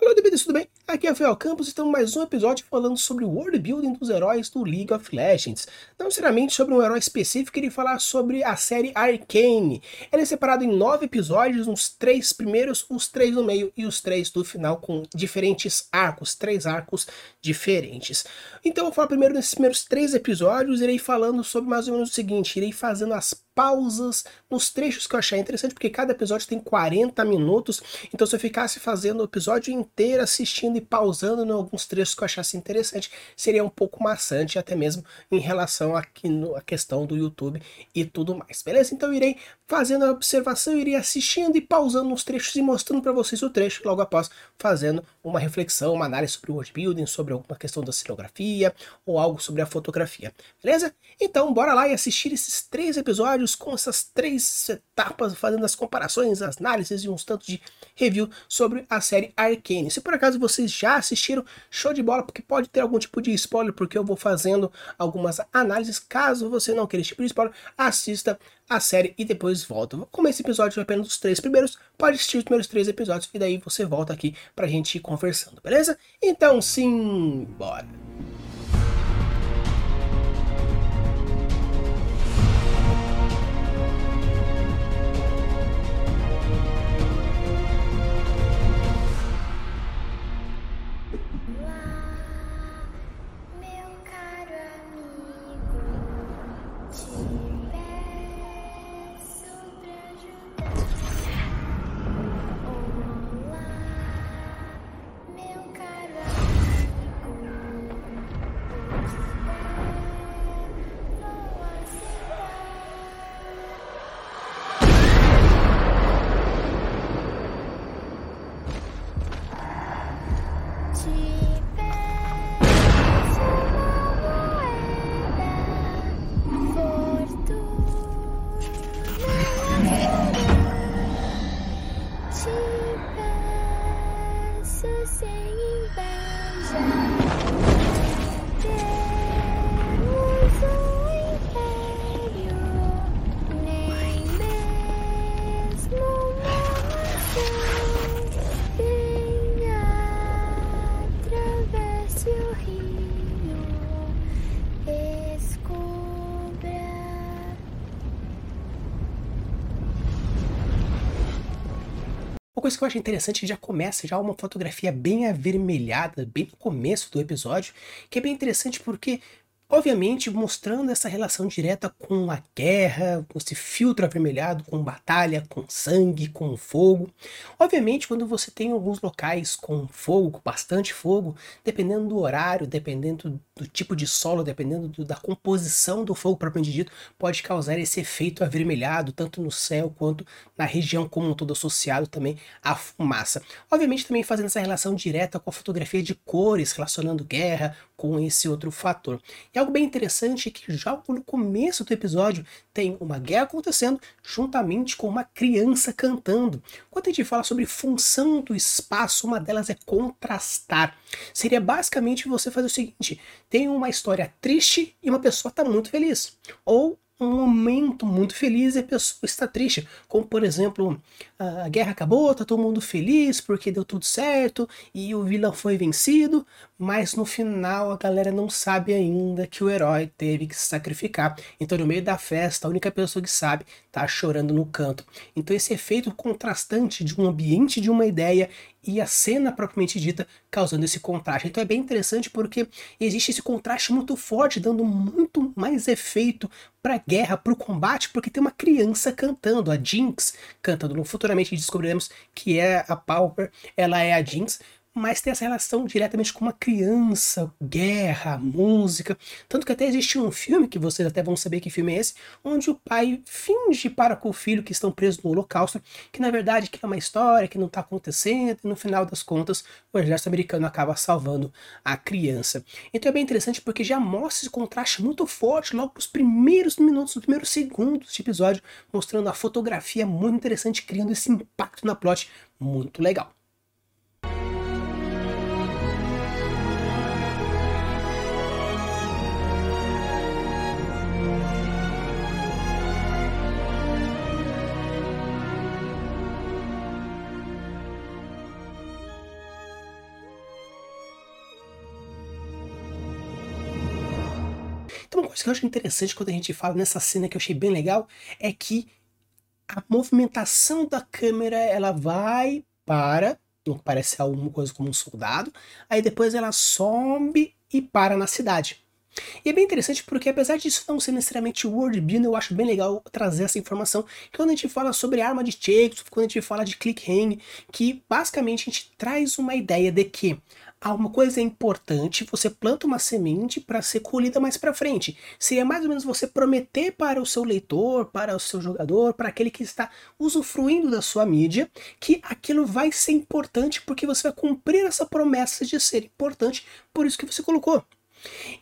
Alô, DBD, tudo bem? Aqui é o Campos e estamos mais um episódio falando sobre o world building dos heróis do League of Legends. Não necessariamente sobre um herói específico, queria falar sobre a série Arcane. Ela é separada em nove episódios, os três primeiros, os três no meio e os três do final, com diferentes arcos, três arcos diferentes. Então eu vou falar primeiro nesses primeiros três episódios, irei falando sobre mais ou menos o seguinte, irei fazendo as pausas nos trechos que eu achei interessante, porque cada episódio tem 40 minutos, então se eu ficasse fazendo o episódio inteiro assistindo e pausando em alguns trechos que eu achasse interessante, seria um pouco maçante, até mesmo em relação aqui no, à questão do YouTube e tudo mais, beleza? Então eu irei fazendo a observação, irei assistindo e pausando nos trechos e mostrando para vocês o trecho, logo após fazendo uma reflexão, uma análise sobre o world building, sobre alguma questão da cenografia ou algo sobre a fotografia, beleza? Então bora lá e assistir esses três episódios com essas três etapas, fazendo as comparações, as análises e uns tantos de review sobre a série Arcane. Se por acaso vocês já assistiram, show de bola, porque pode ter algum tipo de spoiler, porque eu vou fazendo algumas análises. Caso você não queira esse tipo de spoiler, assista a série e depois volta. Como esse episódio é apenas os três primeiros, pode assistir os primeiros três episódios e daí você volta aqui pra gente ir conversando, beleza? Então sim, bora! Coisa que eu acho interessante que já começa já uma fotografia bem avermelhada, bem no começo do episódio, que é bem interessante porque Obviamente, mostrando essa relação direta com a guerra, com esse filtro avermelhado, com batalha, com sangue, com fogo. Obviamente, quando você tem alguns locais com fogo, com bastante fogo, dependendo do horário, dependendo do tipo de solo, dependendo do, da composição do fogo propriamente dito, pode causar esse efeito avermelhado, tanto no céu quanto na região como um todo associado também à fumaça. Obviamente, também fazendo essa relação direta com a fotografia de cores, relacionando guerra com esse outro fator. E algo bem interessante é que já no começo do episódio tem uma guerra acontecendo juntamente com uma criança cantando. Quando a gente fala sobre função do espaço, uma delas é contrastar. Seria basicamente você fazer o seguinte: tem uma história triste e uma pessoa está muito feliz. Ou um momento muito feliz e a pessoa está triste. Como, por exemplo, a guerra acabou, está todo mundo feliz porque deu tudo certo e o vilão foi vencido, mas no final a galera não sabe ainda que o herói teve que se sacrificar. Então, no meio da festa, a única pessoa que sabe está chorando no canto. Então, esse efeito contrastante de um ambiente, de uma ideia e a cena propriamente dita causando esse contraste. Então é bem interessante porque existe esse contraste muito forte, dando muito mais efeito para a guerra, para o combate, porque tem uma criança cantando, a Jinx cantando. Futuramente descobriremos que é a Pauper, ela é a Jinx, mas tem essa relação diretamente com uma criança, guerra, música. Tanto que até existe um filme, que vocês até vão saber que filme é esse, onde o pai finge para com o filho que estão presos no holocausto, que na verdade que é uma história que não está acontecendo, e no final das contas o exército americano acaba salvando a criança. Então é bem interessante porque já mostra esse contraste muito forte logo nos primeiros minutos, nos primeiros segundos de episódio, mostrando a fotografia muito interessante, criando esse impacto na plot muito legal. Coisa que eu acho interessante quando a gente fala nessa cena que eu achei bem legal é que a movimentação da câmera ela vai para, não parece alguma coisa como um soldado, aí depois ela sobe e para na cidade. E é bem interessante porque, apesar disso não ser necessariamente world building, eu acho bem legal trazer essa informação. Que quando a gente fala sobre arma de Chekhov, quando a gente fala de click hang, que basicamente a gente traz uma ideia de que uma coisa é importante, você planta uma semente para ser colhida mais para frente. Seria mais ou menos você prometer para o seu leitor, para o seu jogador, para aquele que está usufruindo da sua mídia, que aquilo vai ser importante porque você vai cumprir essa promessa de ser importante, por isso que você colocou.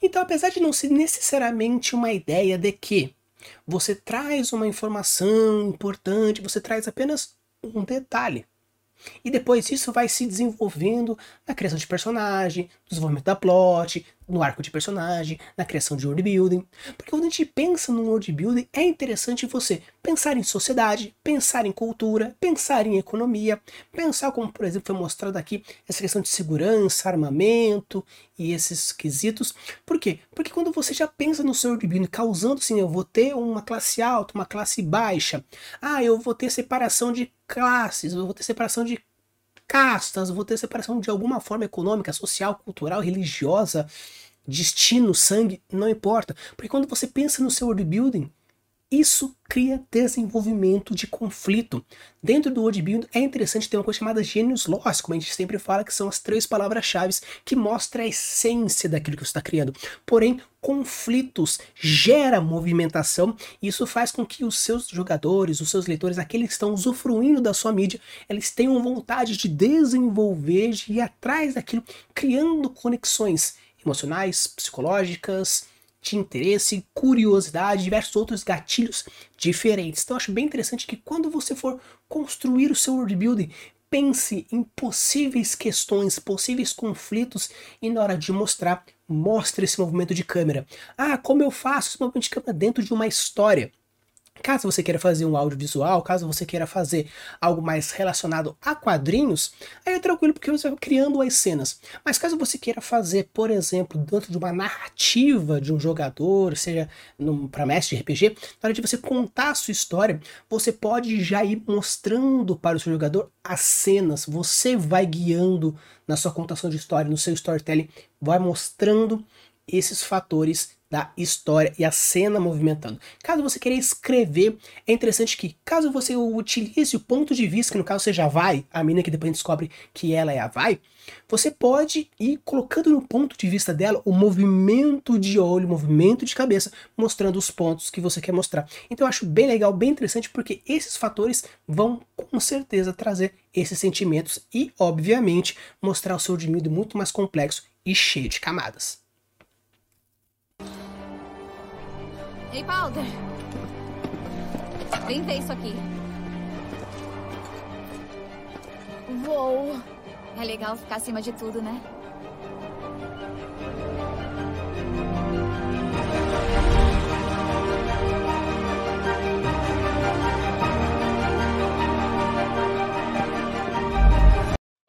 Então, apesar de não ser necessariamente uma ideia de que você traz uma informação importante, você traz apenas um detalhe. E depois isso vai se desenvolvendo na criação de personagem, desenvolvimento da plot, no arco de personagem, na criação de world building. Porque quando a gente pensa no world building, é interessante você pensar em sociedade, pensar em cultura, pensar em economia, pensar como, por exemplo, foi mostrado aqui essa questão de segurança, armamento e esses quesitos. Por quê? Porque quando você já pensa no seu world building causando assim, eu vou ter uma classe alta, uma classe baixa, ah, eu vou ter separação de classes, eu vou ter separação de castas, vou ter separação de alguma forma econômica, social, cultural, religiosa, destino, sangue, não importa. Porque quando você pensa no seu world building, isso cria desenvolvimento de conflito. Dentro do world building é interessante ter uma coisa chamada genius loss, como a gente sempre fala, que são as três palavras-chave que mostram a essência daquilo que você está criando. Porém, conflitos gera movimentação e isso faz com que os seus jogadores, os seus leitores, aqueles que estão usufruindo da sua mídia, eles tenham vontade de desenvolver, de ir atrás daquilo, criando conexões emocionais, psicológicas, de interesse, curiosidade, diversos outros gatilhos diferentes. Então eu acho bem interessante que quando você for construir o seu world building, pense em possíveis questões, possíveis conflitos e na hora de mostrar, mostre esse movimento de câmera. Ah, como eu faço esse movimento de câmera dentro de uma história? Caso você queira fazer um audiovisual, caso você queira fazer algo mais relacionado a quadrinhos, aí é tranquilo porque você vai criando as cenas. Mas caso você queira fazer, por exemplo, dentro de uma narrativa de um jogador, seja para mestre de RPG, na hora de você contar a sua história, você pode já ir mostrando para o seu jogador as cenas, você vai guiando na sua contação de história, no seu storytelling, vai mostrando esses fatores da história e a cena movimentando. Caso você queira escrever, é interessante que, caso você utilize o ponto de vista, que no caso seja a Vai, a menina que depois descobre que ela é a Vai, você pode ir colocando no ponto de vista dela o movimento de olho, o movimento de cabeça, mostrando os pontos que você quer mostrar. Então eu acho bem legal, bem interessante, porque esses fatores vão com certeza trazer esses sentimentos e, obviamente, mostrar o seu Dimido muito mais complexo e cheio de camadas. Ei, Powder. Vem ver isso aqui. Uou! É legal ficar acima de tudo, né?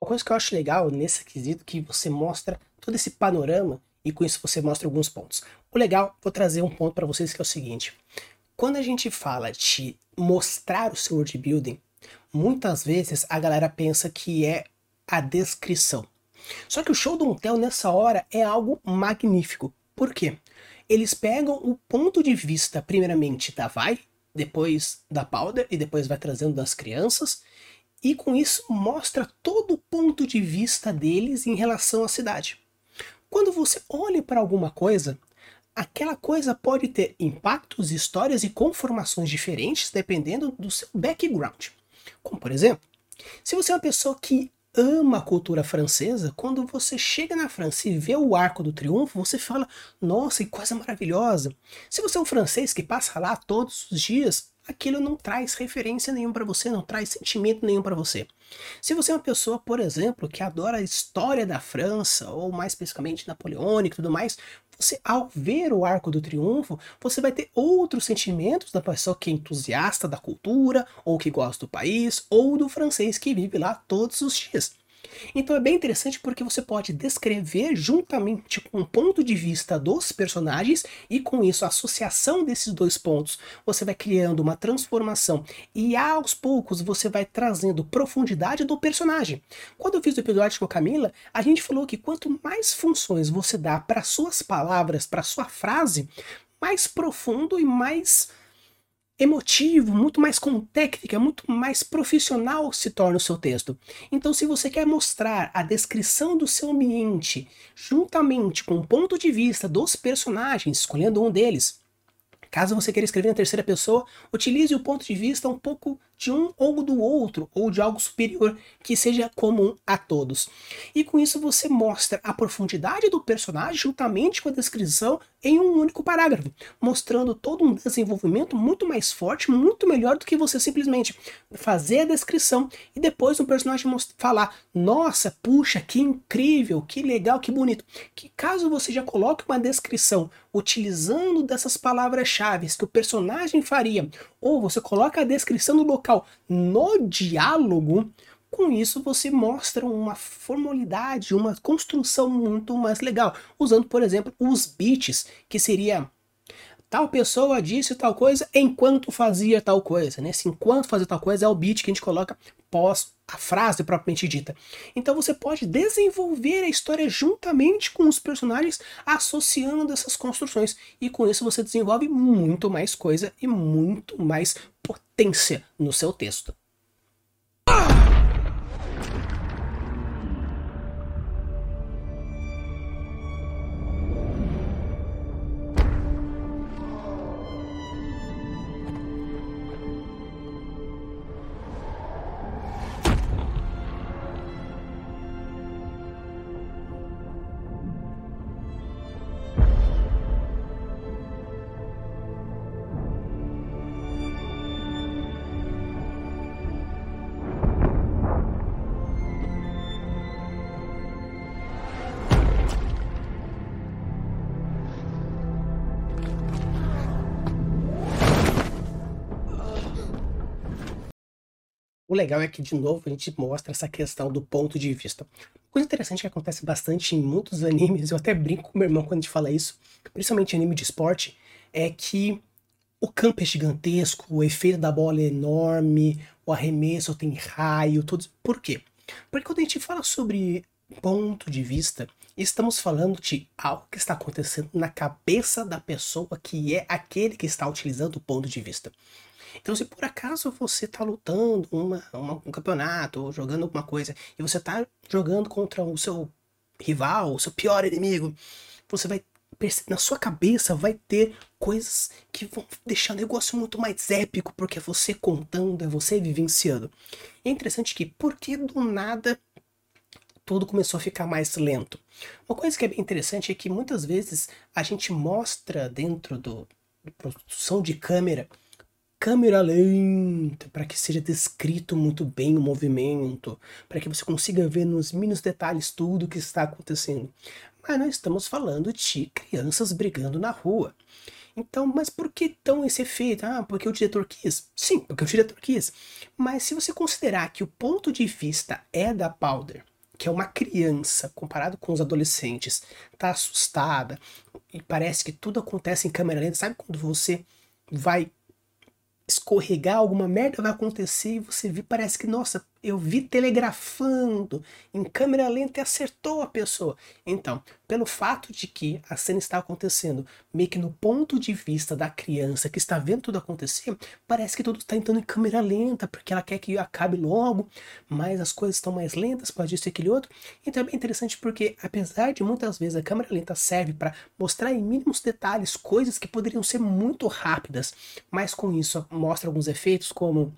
Uma coisa que eu acho legal nesse quesito que você mostra todo esse panorama e com isso você mostra alguns pontos. O legal, vou trazer um ponto para vocês que é o seguinte: quando a gente fala de mostrar o seu world building, muitas vezes a galera pensa que é a descrição. Só que o show do Untel nessa hora é algo magnífico. Por quê? Eles pegam o ponto de vista, primeiramente, da Vai, depois da Powder e depois vai trazendo das crianças, e com isso mostra todo o ponto de vista deles em relação à cidade. Quando você olha para alguma coisa, aquela coisa pode ter impactos, histórias e conformações diferentes dependendo do seu background. Como por exemplo, se você é uma pessoa que ama a cultura francesa, quando você chega na França e vê o Arco do Triunfo, você fala: "Nossa, que coisa maravilhosa". Se você é um francês que passa lá todos os dias, aquilo não traz referência nenhuma para você, não traz sentimento nenhum para você. Se você é uma pessoa, por exemplo, que adora a história da França, ou mais especificamente napoleônica e tudo mais, você, ao ver o Arco do Triunfo, você vai ter outros sentimentos da pessoa que é entusiasta da cultura, ou que gosta do país, ou do francês que vive lá todos os dias. Então é bem interessante porque você pode descrever juntamente com o ponto de vista dos personagens e com isso a associação desses dois pontos, você vai criando uma transformação e aos poucos você vai trazendo profundidade do personagem. Quando eu fiz o episódio com a Camila, a gente falou que quanto mais funções você dá para suas palavras, para sua frase, mais profundo e mais emotivo, muito mais com técnica, muito mais profissional se torna o seu texto. Então, se você quer mostrar a descrição do seu ambiente juntamente com o ponto de vista dos personagens, escolhendo um deles, Caso você queira escrever na terceira pessoa, utilize o ponto de vista um pouco de um ou do outro, ou de algo superior que seja comum a todos. E com isso você mostra a profundidade do personagem juntamente com a descrição em um único parágrafo, mostrando todo um desenvolvimento muito mais forte, muito melhor do que você simplesmente fazer a descrição e depois o personagem falar: "Nossa, puxa, que incrível, que legal, que bonito". Que caso você já coloque uma descrição utilizando dessas palavras-chave que o personagem faria, ou você coloca a descrição do local no diálogo, com isso você mostra uma formalidade, uma construção muito mais legal, usando, por exemplo, os beats, que seria tal pessoa disse tal coisa enquanto fazia tal coisa, né? Esse enquanto fazia tal coisa é o beat que a gente coloca pós a frase propriamente dita. Então você pode desenvolver a história juntamente com os personagens, associando essas construções. E com isso você desenvolve muito mais coisa e muito mais potência no seu texto. O legal é que, de novo, a gente mostra essa questão do ponto de vista. Coisa interessante que acontece bastante em muitos animes, eu até brinco com meu irmão quando a gente fala isso, principalmente anime de esporte, é que o campo é gigantesco, o efeito da bola é enorme, o arremesso tem raio, tudo. Por quê? Porque quando a gente fala sobre ponto de vista, estamos falando de algo que está acontecendo na cabeça da pessoa que é aquele que está utilizando o ponto de vista. Então, se por acaso você está lutando uma, uma, um campeonato ou jogando alguma coisa e você está jogando contra o seu rival, o seu pior inimigo, você vai na sua cabeça vai ter coisas que vão deixar o negócio muito mais épico, porque é você contando, é você vivenciando. É interessante que, porque do nada tudo começou a ficar mais lento? Uma coisa que é bem interessante é que muitas vezes a gente mostra dentro do produção de câmera câmera lenta, para que seja descrito muito bem o movimento, para que você consiga ver nos mínimos detalhes tudo o que está acontecendo. Mas nós estamos falando de crianças brigando na rua. Então, mas por que tão esse efeito? Ah, porque o diretor quis? Sim, porque o diretor quis. Mas se você considerar que o ponto de vista é da Powder, que é uma criança, comparado com os adolescentes, tá assustada e parece que tudo acontece em câmera lenta, sabe quando você vai escorregar, alguma merda vai acontecer e você vê, parece que, nossa, eu vi telegrafando em câmera lenta e acertou a pessoa. Então, pelo fato de que a cena está acontecendo meio que no ponto de vista da criança que está vendo tudo acontecer, parece que tudo está entrando em câmera lenta, porque ela quer que acabe logo, mas as coisas estão mais lentas, pode isso e aquele outro. Então é bem interessante porque, apesar de muitas vezes a câmera lenta serve para mostrar em mínimos detalhes coisas que poderiam ser muito rápidas, mas com isso mostra alguns efeitos como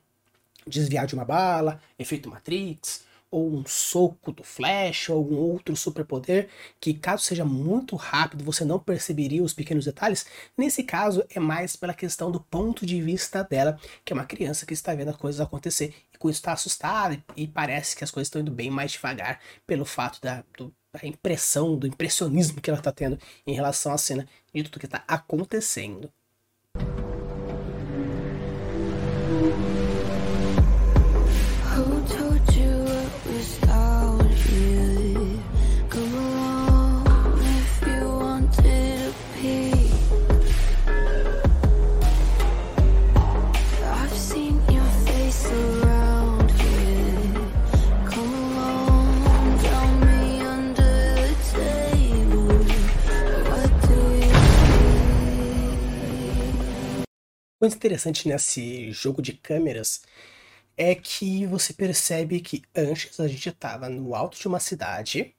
desviar de uma bala, efeito Matrix, ou um soco do Flash, ou algum outro superpoder, que caso seja muito rápido você não perceberia os pequenos detalhes, nesse caso é mais pela questão do ponto de vista dela, que é uma criança que está vendo as coisas acontecer e com isso está assustada e parece que as coisas estão indo bem mais devagar pelo fato da, do, da impressão, do impressionismo que ela está tendo em relação à cena e tudo que está acontecendo. Interessante nesse jogo de câmeras é que você percebe que antes a gente estava no alto de uma cidade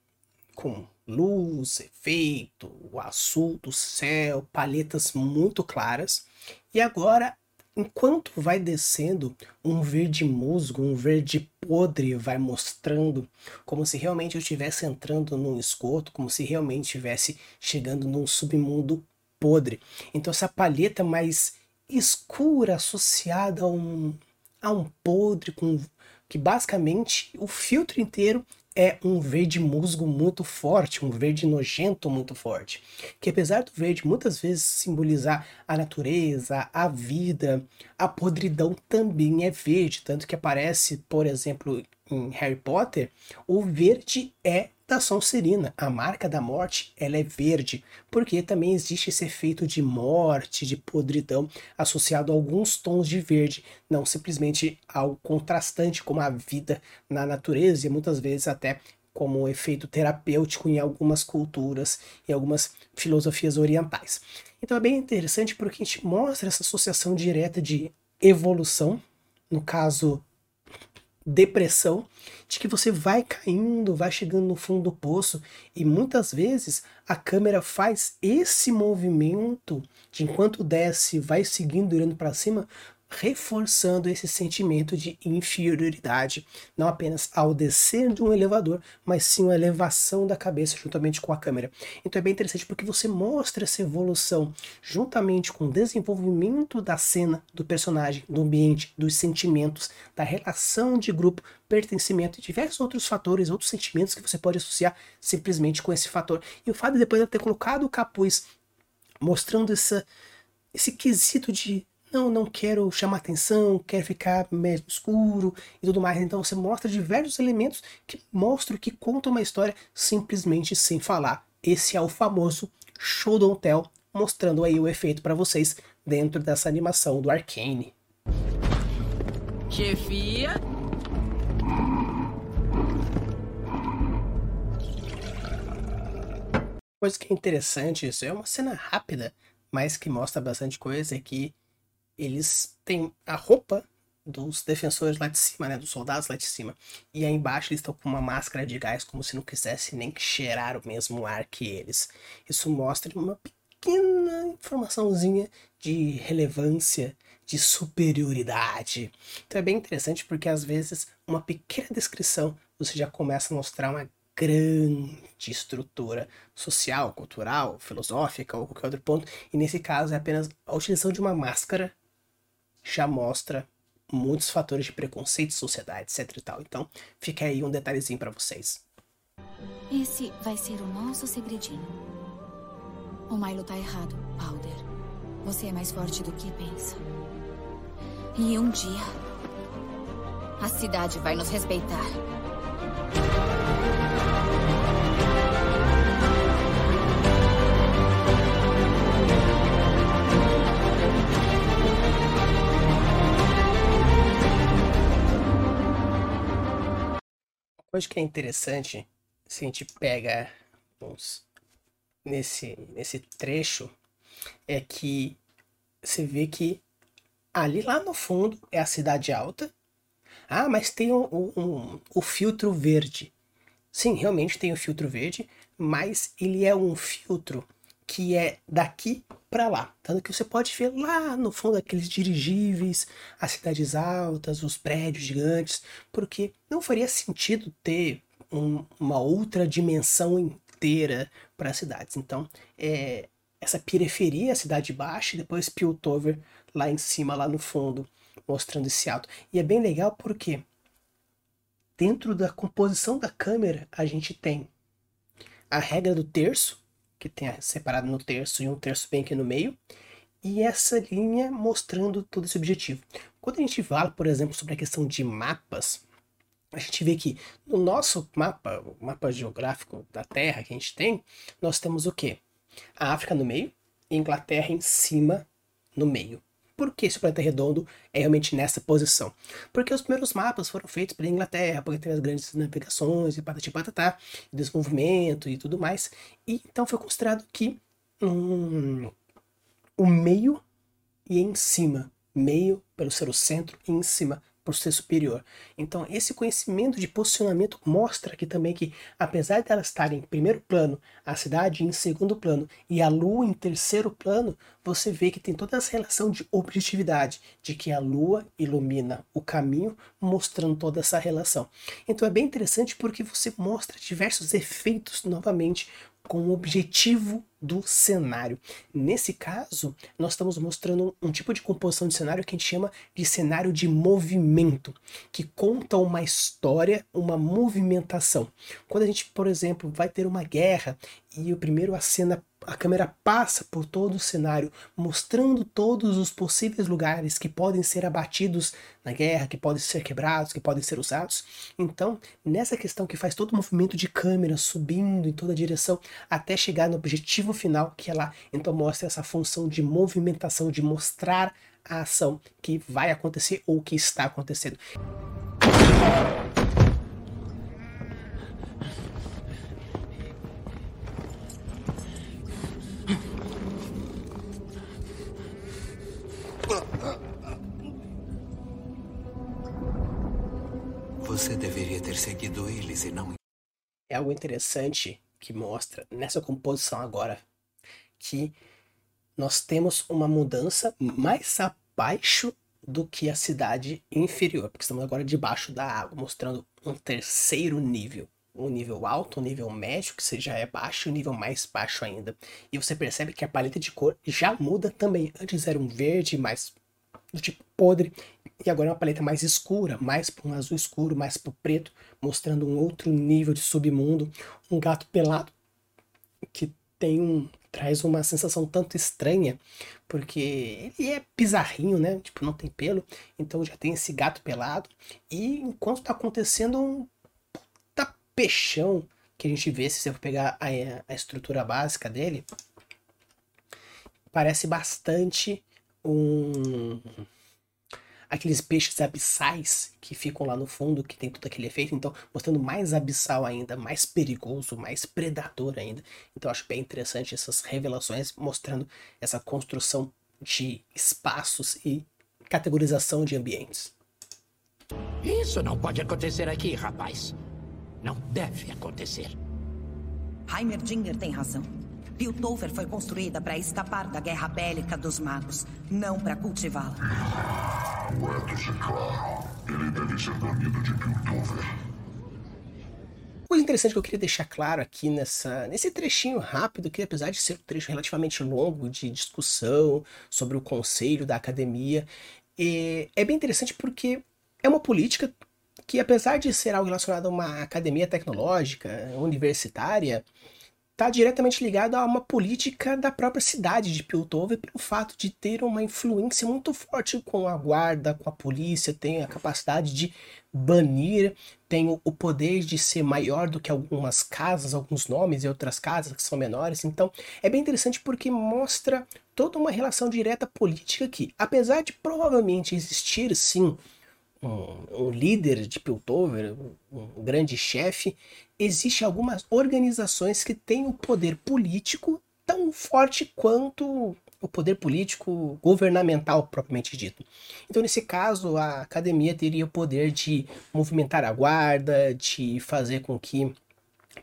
com luz, efeito, o azul do céu, palhetas muito claras, e agora enquanto vai descendo, um verde musgo, um verde podre vai mostrando como se realmente eu estivesse entrando num esgoto, como se realmente estivesse chegando num submundo podre. Então essa palheta mais escura associada a um, a um podre com que basicamente o filtro inteiro é um verde musgo muito forte, um verde nojento muito forte. Que apesar do verde muitas vezes simbolizar a natureza, a vida, a podridão também é verde. Tanto que aparece, por exemplo, em Harry Potter, o verde é da Sonserina. A marca da morte, ela é verde, porque também existe esse efeito de morte, de podridão, associado a alguns tons de verde, não simplesmente ao contrastante como a vida na natureza e muitas vezes até como um efeito terapêutico em algumas culturas e algumas filosofias orientais. Então é bem interessante porque a gente mostra essa associação direta de evolução, no caso depressão, de que você vai caindo, vai chegando no fundo do poço e muitas vezes a câmera faz esse movimento de enquanto desce, vai seguindo olhando para cima, reforçando esse sentimento de inferioridade, não apenas ao descer de um elevador, mas sim a elevação da cabeça juntamente com a câmera. Então é bem interessante porque você mostra essa evolução juntamente com o desenvolvimento da cena, do personagem, do ambiente, dos sentimentos, da relação de grupo, pertencimento e diversos outros fatores, outros sentimentos que você pode associar simplesmente com esse fator. E o fato de depois de ter colocado o capuz mostrando essa, esse quesito de não, não quero chamar atenção, quero ficar meio escuro e tudo mais. Então você mostra diversos elementos que mostram que contam uma história simplesmente sem falar. Esse é o famoso show don't tell, mostrando aí o efeito para vocês dentro dessa animação do Arcane. Chefia? Coisa que é interessante, isso é uma cena rápida, mas que mostra bastante coisa, é que eles têm a roupa dos defensores lá de cima, né, dos soldados lá de cima. E aí embaixo eles estão com uma máscara de gás como se não quisesse nem cheirar o mesmo ar que eles. Isso mostra uma pequena informaçãozinha de relevância, de superioridade. Então é bem interessante porque às vezes uma pequena descrição você já começa a mostrar uma grande estrutura social, cultural, filosófica ou qualquer outro ponto. E nesse caso é apenas a utilização de uma máscara já mostra muitos fatores de preconceito, sociedade, etc e tal. Então, fica aí um detalhezinho para vocês. Esse vai ser o nosso segredinho. O Milo tá errado, Powder. Você é mais forte do que pensa. E um dia, a cidade vai nos respeitar. Coisa que é interessante, se a gente pega nesse, nesse trecho, é que você vê que ali lá no fundo é a cidade alta. Ah, mas tem um, um, o filtro verde. Sim, realmente tem o filtro verde, mas ele é um filtro que é daqui para lá. Tanto que você pode ver lá no fundo aqueles dirigíveis, as cidades altas, os prédios gigantes, porque não faria sentido ter um, uma outra dimensão inteira para as cidades. Então, é, essa periferia, a cidade baixa, e depois Piltover lá em cima, lá no fundo, mostrando esse alto. E é bem legal porque dentro da composição da câmera a gente tem a regra do terço, que tem separado no terço e um terço bem aqui no meio, e essa linha mostrando todo esse objetivo. Quando a gente fala, por exemplo, sobre a questão de mapas, a gente vê que no nosso mapa, o mapa geográfico da Terra que a gente tem, nós temos o quê? A África no meio Inglaterra em cima no meio. Por que esse planeta redondo é realmente nessa posição? Porque os primeiros mapas foram feitos pela Inglaterra, porque teve as grandes navegações e patati patatá, desenvolvimento e tudo mais. E então foi considerado que um, o meio e em cima meio pelo ser o centro e em cima por ser superior. Então, esse conhecimento de posicionamento mostra aqui também que, apesar de elas estarem em primeiro plano, a cidade em segundo plano e a lua em terceiro plano, você vê que tem toda essa relação de objetividade, de que a lua ilumina o caminho, mostrando toda essa relação. Então, é bem interessante porque você mostra diversos efeitos novamente com o objetivo do cenário. Nesse caso, nós estamos mostrando um tipo de composição de cenário que a gente chama de cenário de movimento, que conta uma história, uma movimentação. Quando a gente, por exemplo, vai ter uma guerra e o primeiro a cena a câmera passa por todo o cenário, mostrando todos os possíveis lugares que podem ser abatidos na guerra, que podem ser quebrados, que podem ser usados. Então, nessa questão que faz todo o movimento de câmera subindo em toda a direção até chegar no objetivo final, que ela então mostra essa função de movimentação, de mostrar a ação que vai acontecer ou que está acontecendo. Você deveria ter seguido eles e não. É algo interessante que mostra nessa composição agora que nós temos uma mudança mais abaixo do que a cidade inferior, porque estamos agora debaixo da água, mostrando um terceiro nível. Um nível alto, um nível médio, que já é baixo, e um nível mais baixo ainda. E você percebe que a paleta de cor já muda também. Antes era um verde mais do tipo podre, e agora é uma paleta mais escura, mais para um azul escuro, mais para o preto, mostrando um outro nível de submundo. Um gato pelado que tem um traz uma sensação tanto estranha, porque ele é bizarrinho, né? Tipo, não tem pelo, então já tem esse gato pelado. E enquanto tá acontecendo um puta peixão que a gente vê, se você for pegar a, a estrutura básica dele, parece bastante um aqueles peixes abissais que ficam lá no fundo, que tem todo aquele efeito, então mostrando mais abissal ainda, mais perigoso, mais predador ainda. Então acho bem interessante essas revelações mostrando essa construção de espaços e categorização de ambientes. Isso não pode acontecer aqui, rapaz. Não deve acontecer. Heimerdinger tem razão. Piltover foi construída para escapar da guerra bélica dos magos, não para cultivá-la. Ethos é claro. Ele deve ser banido de Piltover. Coisa interessante que eu queria deixar claro aqui nessa, nesse trechinho rápido, que apesar de ser um trecho relativamente longo de discussão sobre o conselho da academia, é, é bem interessante porque é uma política que, apesar de ser algo relacionado a uma academia tecnológica, universitária, está diretamente ligado a uma política da própria cidade de Piltover pelo fato de ter uma influência muito forte com a guarda, com a polícia, tem a capacidade de banir, tem o poder de ser maior do que algumas casas, alguns nomes e outras casas que são menores. Então é bem interessante porque mostra toda uma relação direta política que, apesar de provavelmente existir sim um, um líder de Piltover, um, um grande chefe, existe algumas organizações que têm o poder político tão forte quanto o poder político governamental propriamente dito. Então, nesse caso, a academia teria o poder de movimentar a guarda, de fazer com que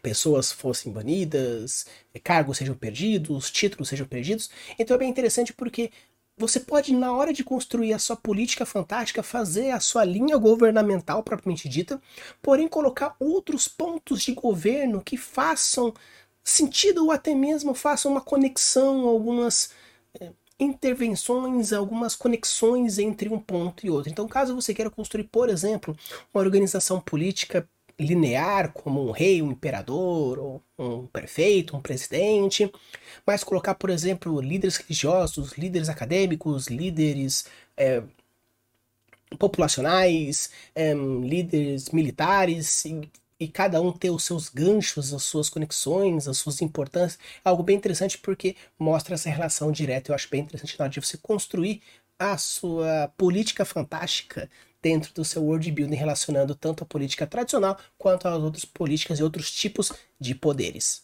pessoas fossem banidas, cargos sejam perdidos, títulos sejam perdidos. Então é bem interessante porque você pode, na hora de construir a sua política fantástica, fazer a sua linha governamental propriamente dita, porém colocar outros pontos de governo que façam sentido ou até mesmo façam uma conexão, algumas é, intervenções, algumas conexões entre um ponto e outro. Então, caso você queira construir, por exemplo, uma organização política linear, como um rei, um imperador, um prefeito, um presidente, mas colocar, por exemplo, líderes religiosos, líderes acadêmicos, líderes é, populacionais, é, líderes militares, e, e, cada um ter os seus ganchos, as suas conexões, as suas importâncias, é algo bem interessante porque mostra essa relação direta. Eu acho bem interessante na hora de você construir a sua política fantástica dentro do seu world building, relacionando tanto a política tradicional quanto as outras políticas e outros tipos de poderes.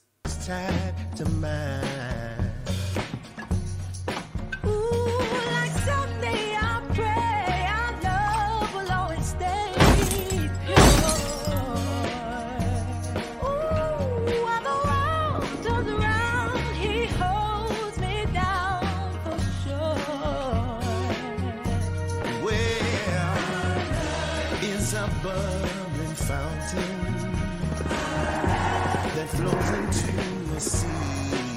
That flows into the sea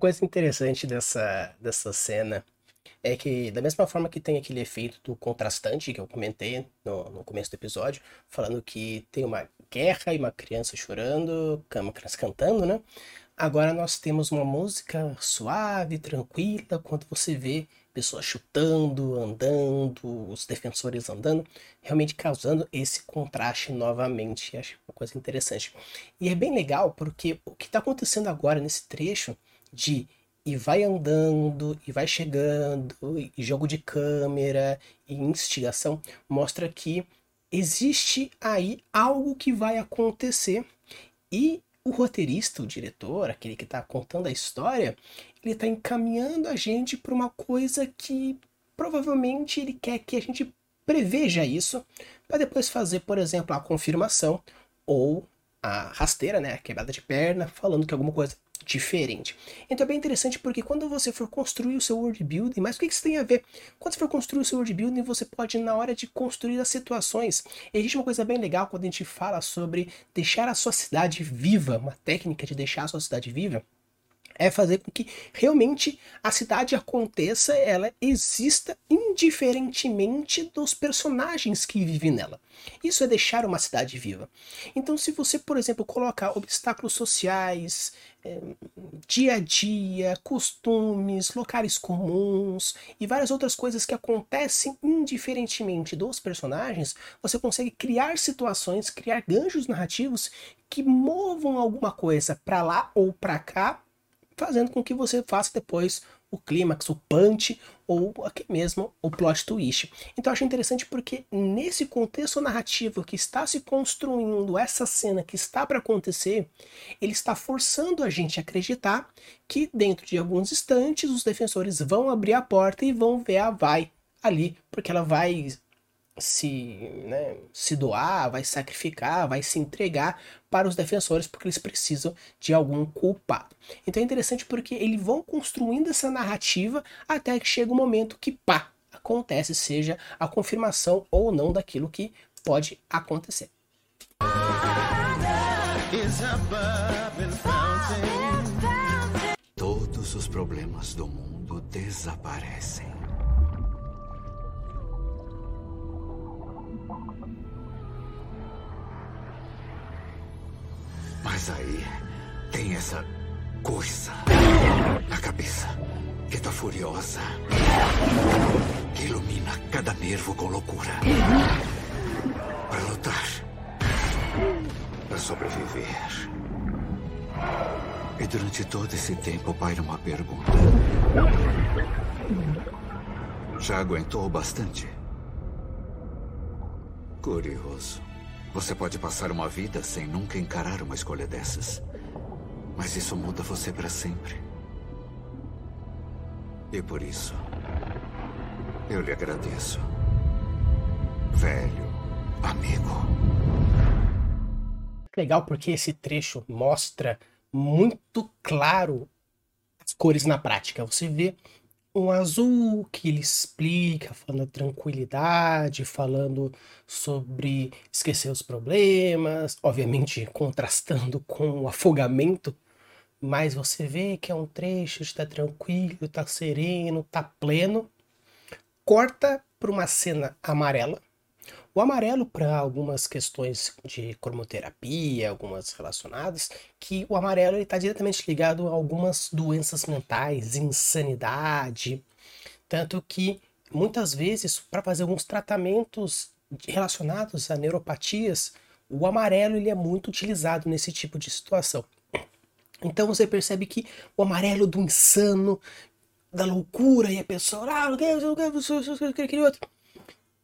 coisa interessante dessa, dessa cena é que, da mesma forma que tem aquele efeito do contrastante que eu comentei no, no começo do episódio, falando que tem uma guerra e uma criança chorando, uma criança cantando, né? Agora nós temos uma música suave, tranquila, quando você vê pessoas chutando, andando, os defensores andando, realmente causando esse contraste novamente. Acho uma coisa interessante. E é bem legal porque o que está acontecendo agora nesse trecho de e vai andando, e vai chegando, e jogo de câmera, e instigação, mostra que existe aí algo que vai acontecer. E o roteirista, o diretor, aquele que está contando a história, ele está encaminhando a gente para uma coisa que provavelmente ele quer que a gente preveja isso para depois fazer, por exemplo, a confirmação ou a rasteira, né, a quebrada de perna, falando que alguma coisa diferente. Então é bem interessante porque quando você for construir o seu world building, mas o que isso tem a ver? Quando você for construir o seu world building, você pode, na hora de construir as situações, existe uma coisa bem legal quando a gente fala sobre deixar a sua cidade viva, uma técnica de deixar a sua cidade viva, é fazer com que realmente a cidade aconteça, ela exista indiferentemente dos personagens que vivem nela. Isso é deixar uma cidade viva. Então, se você, por exemplo, colocar obstáculos sociais, eh, dia a dia, costumes, locais comuns e várias outras coisas que acontecem indiferentemente dos personagens, você consegue criar situações, criar ganchos narrativos que movam alguma coisa para lá ou para cá fazendo com que você faça depois o clímax, o punch ou aqui mesmo o plot twist. Então eu acho interessante porque nesse contexto narrativo que está se construindo essa cena que está para acontecer, ele está forçando a gente a acreditar que dentro de alguns instantes os defensores vão abrir a porta e vão ver a Vai ali, porque ela vai se, né, se doar, vai sacrificar, vai se entregar para os defensores porque eles precisam de algum culpado. Então é interessante porque eles vão construindo essa narrativa até que chega o um momento que pá, acontece, seja a confirmação ou não daquilo que pode acontecer. Todos os problemas do mundo desaparecem. Mas aí tem essa coisa na cabeça que tá furiosa, que ilumina cada nervo com loucura. Para lutar, para sobreviver. E durante todo esse tempo paira uma pergunta. Já aguentou bastante? Curioso. Você pode passar uma vida sem nunca encarar uma escolha dessas. Mas isso muda você para sempre. E por isso, eu lhe agradeço. Velho amigo. Legal porque esse trecho mostra muito claro as cores na prática. Você vê um azul que ele explica, falando tranquilidade, falando sobre esquecer os problemas, obviamente contrastando com o afogamento, mas você vê que é um trecho, está tranquilo, está sereno, está pleno. Corta para uma cena amarela. O amarelo para algumas questões de cromoterapia, algumas relacionadas, que o amarelo está diretamente ligado a algumas doenças mentais, insanidade, tanto que muitas vezes para fazer alguns tratamentos relacionados a neuropatias, o amarelo ele é muito utilizado nesse tipo de situação. Então você percebe que o amarelo do insano da loucura e a pessoa, ah, aquele outro.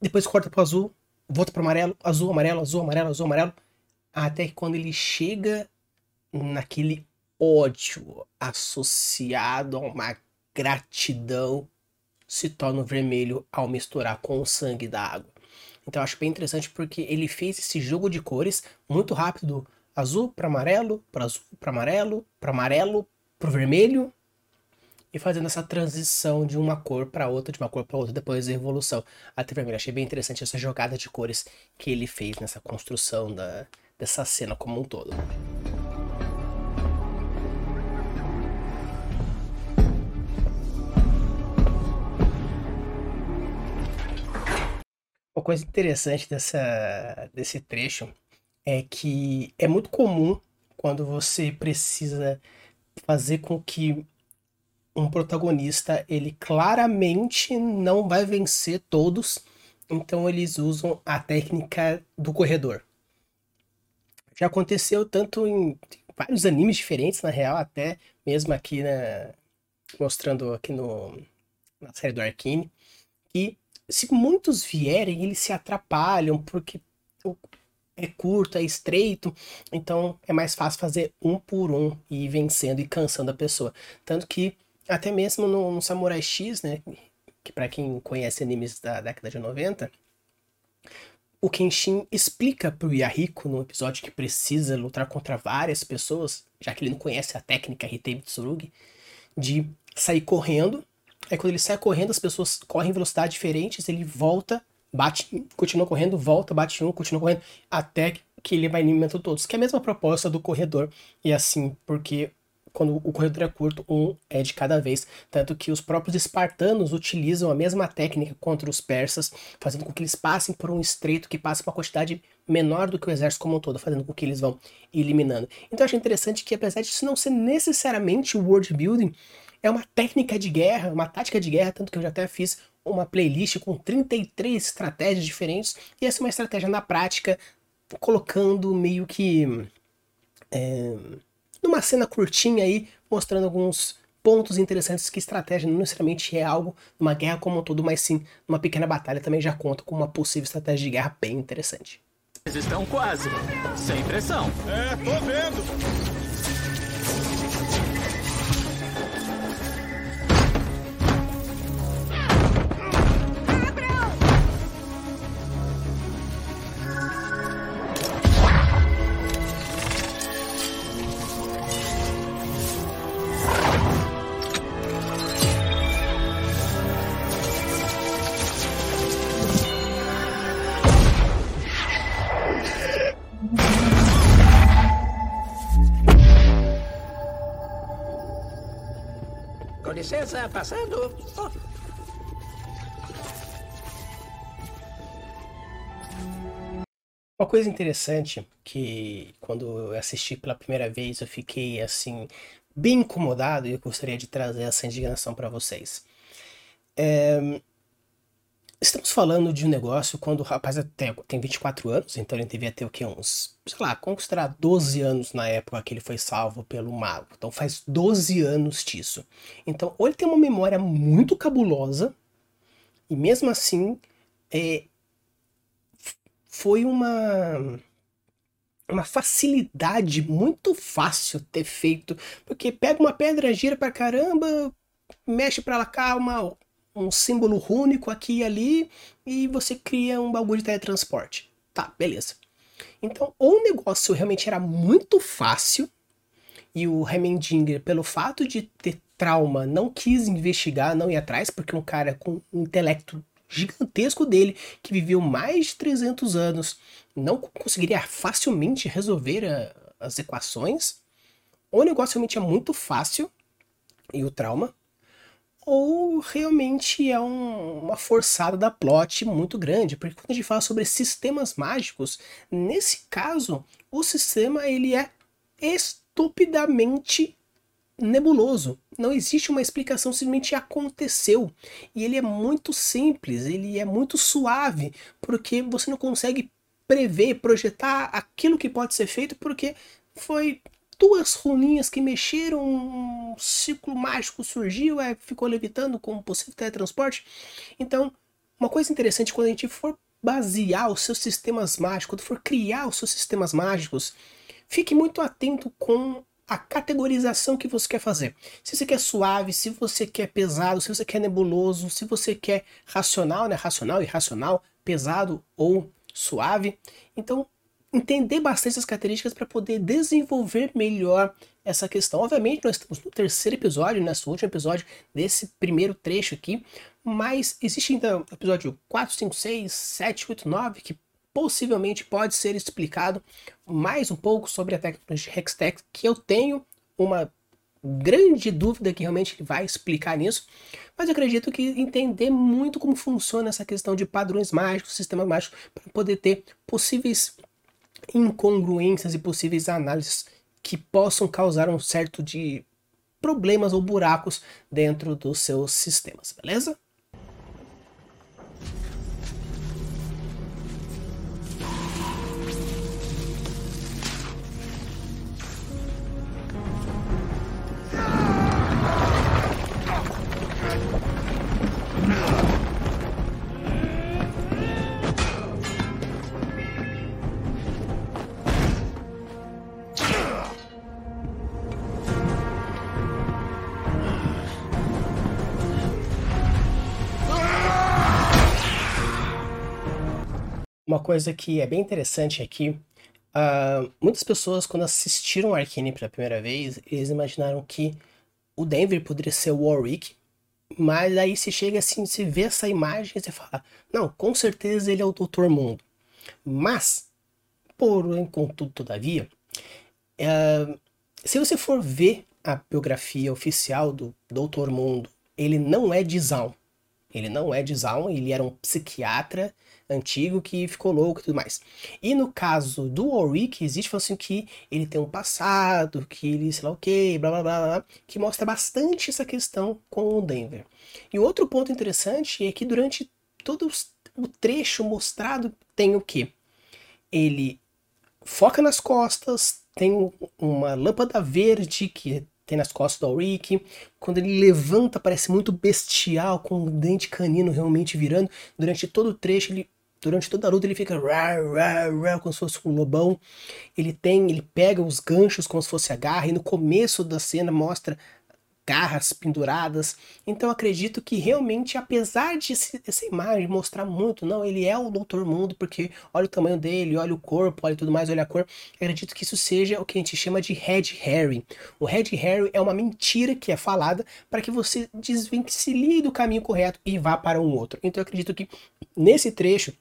Depois corta pro azul, volta pro amarelo, azul, amarelo, azul, amarelo, azul, amarelo. Até que quando ele chega naquele ódio associado a uma gratidão se torna vermelho ao misturar com o sangue da água. Então eu acho bem interessante porque ele fez esse jogo de cores muito rápido, azul para amarelo, para azul para amarelo, para amarelo para vermelho e fazendo essa transição de uma cor para outra, de uma cor para outra, depois a evolução até vermelho. Achei bem interessante essa jogada de cores que ele fez nessa construção da, dessa cena como um todo. Uma coisa interessante dessa, desse trecho é que é muito comum quando você precisa fazer com que um protagonista ele claramente não vai vencer todos, então eles usam a técnica do corredor. Já aconteceu tanto em vários animes diferentes, na real, até mesmo aqui na, mostrando aqui no, na série do Arkane, que se muitos vierem, eles se atrapalham, porque é curto, é estreito, então é mais fácil fazer um por um e ir vencendo e cansando a pessoa. Tanto que até mesmo no, no Samurai X, né, que pra quem conhece animes da década de 90, o Kenshin explica pro Yahiko no episódio que precisa lutar contra várias pessoas, já que ele não conhece a técnica Hitei Tsurugi, de sair correndo. Aí quando ele sai correndo, as pessoas correm em velocidades diferentes, ele volta, bate, continua correndo, volta, bate um, continua correndo, até que ele vai eliminando todos. Que é a mesma proposta do corredor. E assim, porque quando o corredor é curto, um é de cada vez. Tanto que os próprios espartanos utilizam a mesma técnica contra os persas, fazendo com que eles passem por um estreito que passa uma quantidade menor do que o exército como um todo, fazendo com que eles vão eliminando. Então eu acho interessante que, apesar disso não ser necessariamente world building, é uma técnica de guerra, uma tática de guerra, tanto que eu já até fiz uma playlist com 33 estratégias diferentes, e essa é uma estratégia na prática, colocando meio que é, numa cena curtinha aí, mostrando alguns pontos interessantes que estratégia não necessariamente é algo numa guerra como um todo, mas sim numa pequena batalha também já conta com uma possível estratégia de guerra bem interessante. Eles estão quase. Sem pressão. É, tô vendo. Passando. Oh, Uma coisa interessante que quando eu assisti pela primeira vez eu fiquei assim bem incomodado e eu gostaria de trazer essa indignação para vocês. É, Estamos falando de um negócio quando o rapaz até tem 24 anos, então ele devia ter o quê? Uns, sei lá, considerar 12 anos na época que ele foi salvo pelo mago. Então faz 12 anos disso. Então, ou ele tem uma memória muito cabulosa, e mesmo assim, é, foi uma uma facilidade muito fácil ter feito, porque pega uma pedra, gira pra caramba, mexe pra lá cá uma, um símbolo único aqui e ali e você cria um bagulho de teletransporte. Tá, beleza. Então, ou o negócio realmente era muito fácil e o Hemendinger, pelo fato de ter trauma, não quis investigar, não ir atrás, porque um cara com um intelecto gigantesco dele, que viveu mais de 300 anos, não conseguiria facilmente resolver a- as equações, ou o negócio realmente é muito fácil, e o trauma, ou realmente é um- uma forçada da plot muito grande, porque quando a gente fala sobre sistemas mágicos, nesse caso, o sistema ele é estupidamente nebuloso. Não existe uma explicação, simplesmente aconteceu. E ele é muito simples, ele é muito suave, porque você não consegue prever, projetar aquilo que pode ser feito, porque foi duas runinhas que mexeram, um ciclo mágico surgiu, é, ficou levitando como possível teletransporte. Então, uma coisa interessante quando a gente for basear os seus sistemas mágicos, quando for criar os seus sistemas mágicos, fique muito atento com a categorização que você quer fazer. Se você quer suave, se você quer pesado, se você quer nebuloso, se você quer racional, né? Racional, irracional, pesado ou suave. Então, entender bastante essas características para poder desenvolver melhor essa questão. Obviamente, nós estamos no terceiro episódio, né, no último episódio desse primeiro trecho aqui, mas existe ainda o episódio 4, 5, 6, 7, 8, 9, que possivelmente pode ser explicado mais um pouco sobre a tecnologia Hextech, que eu tenho uma grande dúvida que realmente vai explicar nisso, mas eu acredito que entender muito como funciona essa questão de padrões mágicos, sistemas mágicos, para poder ter possíveis incongruências e possíveis análises que possam causar um certo de problemas ou buracos dentro dos seus sistemas, beleza? Uma coisa que é bem interessante aqui, uh, muitas pessoas quando assistiram Arcane pela primeira vez, eles imaginaram que o Denver poderia ser o Warwick, mas aí se chega assim, se vê essa imagem e você fala, não, com certeza ele é o Doutor Mundo. Mas, por enquanto, todavia, uh, se você for ver a biografia oficial do Doutor Mundo, ele não é de Zaun. Ele não é de Zaun, ele era um psiquiatra antigo que ficou louco e tudo mais. E no caso do Warwick, existe assim que ele tem um passado, que ele sei lá o que, blá blá blá blá, que mostra bastante essa questão com o Denver. E outro ponto interessante é que durante todo o trecho mostrado tem o que? Ele foca nas costas, tem uma lâmpada verde que tem nas costas do Ulrich. Quando ele levanta, parece muito bestial, com o dente canino realmente virando. Durante todo o trecho, ele durante toda a luta ele fica rar, rar, rar, como se fosse um lobão. Ele tem, ele pega os ganchos como se fosse a garra e no começo da cena mostra garras penduradas. Então acredito que realmente, apesar de essa imagem mostrar muito, não, ele é o Doutor Mundo, porque olha o tamanho dele, olha o corpo, olha tudo mais, olha a cor. Acredito que isso seja o que a gente chama de Red Harry. O Red Harry é uma mentira que é falada para que você desvencilhe do caminho correto e vá para um outro. Então acredito que nesse trecho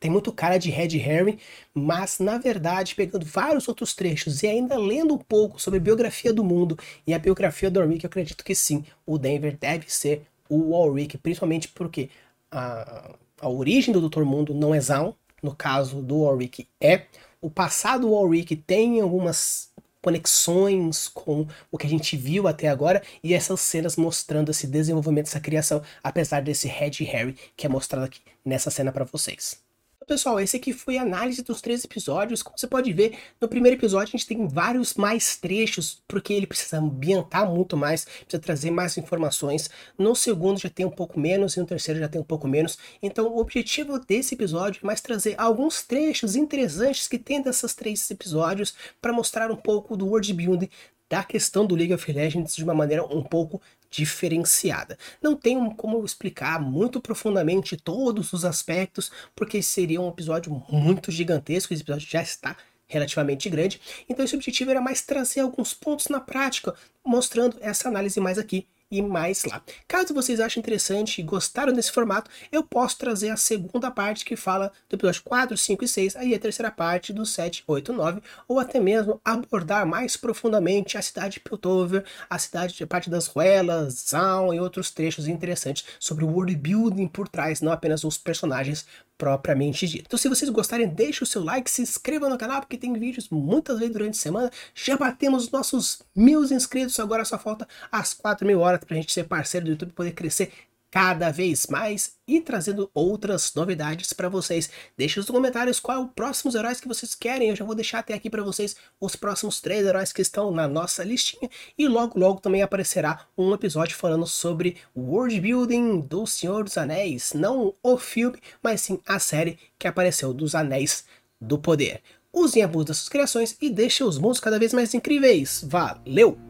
tem muito cara de Red Harry, mas na verdade, pegando vários outros trechos e ainda lendo um pouco sobre a biografia do mundo e a biografia do Warwick, eu acredito que sim, o Denver deve ser o Warwick, principalmente porque a, a origem do Doutor Mundo não é Zaun, no caso do Warwick é. O passado do Warwick tem algumas conexões com o que a gente viu até agora e essas cenas mostrando esse desenvolvimento, essa criação, apesar desse Red Harry que é mostrado aqui nessa cena para vocês pessoal, esse aqui foi a análise dos três episódios. Como você pode ver, no primeiro episódio a gente tem vários mais trechos, porque ele precisa ambientar muito mais, precisa trazer mais informações. No segundo já tem um pouco menos, e no terceiro já tem um pouco menos. Então o objetivo desse episódio é mais trazer alguns trechos interessantes que tem dessas três episódios para mostrar um pouco do world building da questão do League of Legends de uma maneira um pouco diferenciada. Não tenho como explicar muito profundamente todos os aspectos, porque seria um episódio muito gigantesco, esse episódio já está relativamente grande, então esse objetivo era mais trazer alguns pontos na prática, mostrando essa análise mais aqui e mais lá. Caso vocês achem interessante e gostaram desse formato, eu posso trazer a segunda parte que fala do episódio 4, 5 e 6, aí a terceira parte do 7, 8, 9, ou até mesmo abordar mais profundamente a cidade de Piltover, a cidade de parte das Ruelas, Zaun e outros trechos interessantes sobre o world building por trás, não apenas os personagens propriamente dito. Então se vocês gostarem, deixe o seu like, se inscreva no canal, porque tem vídeos muitas vezes durante a semana. Já batemos os nossos mil inscritos, agora só falta as 4 mil horas pra gente ser parceiro do YouTube e poder crescer cada vez mais e trazendo outras novidades para vocês. Deixe nos comentários qual é o próximos heróis que vocês querem. Eu já vou deixar até aqui para vocês os próximos três heróis que estão na nossa listinha e logo logo também aparecerá um episódio falando sobre o world building do Senhor dos Anéis, não o filme, mas sim a série que apareceu dos Anéis do Poder. Usem a voz das suas criações e deixem os mundos cada vez mais incríveis. Valeu!